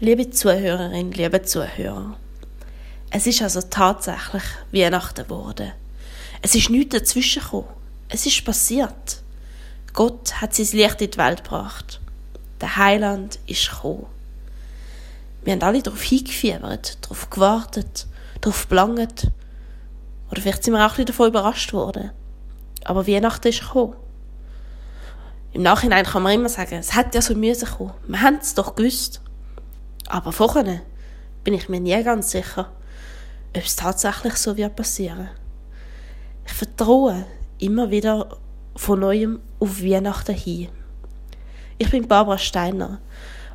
Liebe Zuhörerin, liebe Zuhörer, es ist also tatsächlich Weihnachten geworden. Es ist nichts dazwischen gekommen. Es ist passiert. Gott hat sein Licht in die Welt gebracht. Der Heiland ist gekommen. Wir haben alle darauf hingefiebert, darauf gewartet, darauf gelangt. Oder vielleicht sind wir auch ein bisschen davon überrascht worden. Aber Weihnachten ist gekommen. Im Nachhinein kann man immer sagen, es hätte ja so müssen kommen. Wir haben es doch gewusst. Aber vorher bin ich mir nie ganz sicher, ob es tatsächlich so wird passieren. Ich vertraue immer wieder von neuem auf Weihnachten hin. Ich bin Barbara Steiner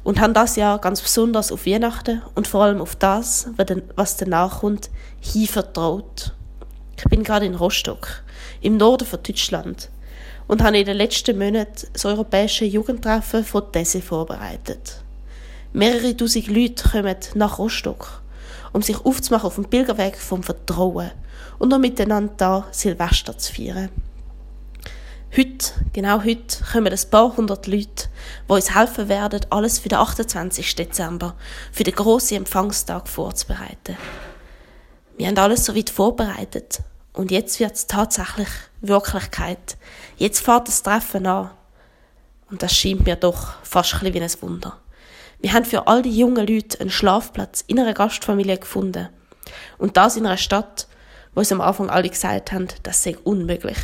und habe das Jahr ganz besonders auf Weihnachten und vor allem auf das, was danach kommt, hin vertraut. Ich bin gerade in Rostock, im Norden von Deutschland, und habe in den letzten Monaten das europäische Jugendtreffen von Tesse vorbereitet. Mehrere tausend Leute kommen nach Rostock, um sich aufzumachen auf dem Pilgerweg vom Vertrauen und um miteinander da Silvester zu feiern. Heute, genau heute, kommen ein paar hundert Leute, die uns helfen werden, alles für den 28. Dezember, für den grossen Empfangstag vorzubereiten. Wir haben alles so weit vorbereitet und jetzt wird es tatsächlich Wirklichkeit. Jetzt fährt das Treffen an. Und das scheint mir doch fast ein wie ein Wunder. Wir haben für all die jungen Leute einen Schlafplatz in einer Gastfamilie gefunden. Und das in einer Stadt, wo uns am Anfang alle gesagt haben, das sei unmöglich.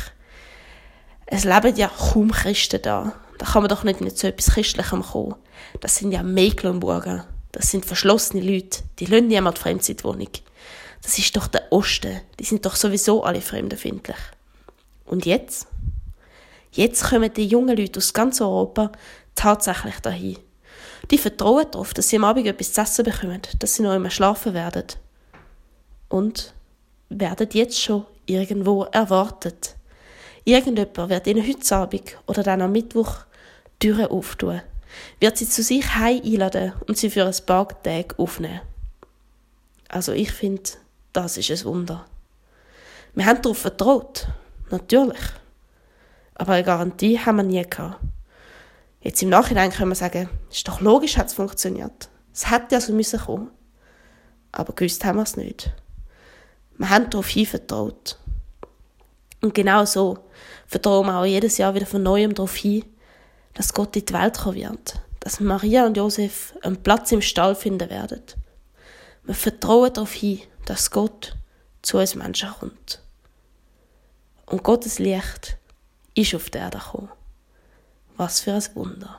Es leben ja kaum Christen da. Da kann man doch nicht mit so etwas Christlichem kommen. Das sind ja Mecklenburger. Das sind verschlossene Leute. Die lassen niemand fremd. Das ist doch der Osten. Die sind doch sowieso alle fremdenfindlich. Und jetzt? Jetzt kommen die jungen Leute aus ganz Europa tatsächlich dahin. Die vertrauen darauf, dass sie am Abend etwas zu essen bekommen, dass sie noch immer schlafen werden. Und werden jetzt schon irgendwo erwartet. Irgendjemand wird ihnen heute Abend oder dann am Mittwoch Türen auftun, wird sie zu sich heim einladen und sie für ein paar Tage aufnehmen. Also ich finde, das ist ein Wunder. Wir haben darauf vertraut, natürlich. Aber eine Garantie haben wir nie gehabt. Jetzt im Nachhinein können wir sagen, ist doch logisch, hat es funktioniert. Es hätte ja so müssen kommen. Aber gewusst haben wir es nicht. Wir haben darauf vertraut. Und genau so vertrauen wir auch jedes Jahr wieder von Neuem darauf hin, dass Gott in die Welt kommen wird. Dass Maria und Josef einen Platz im Stall finden werden. Wir vertrauen darauf hin, dass Gott zu uns Menschen kommt. Und Gottes Licht ist auf der Erde gekommen. Was für ein Wunder.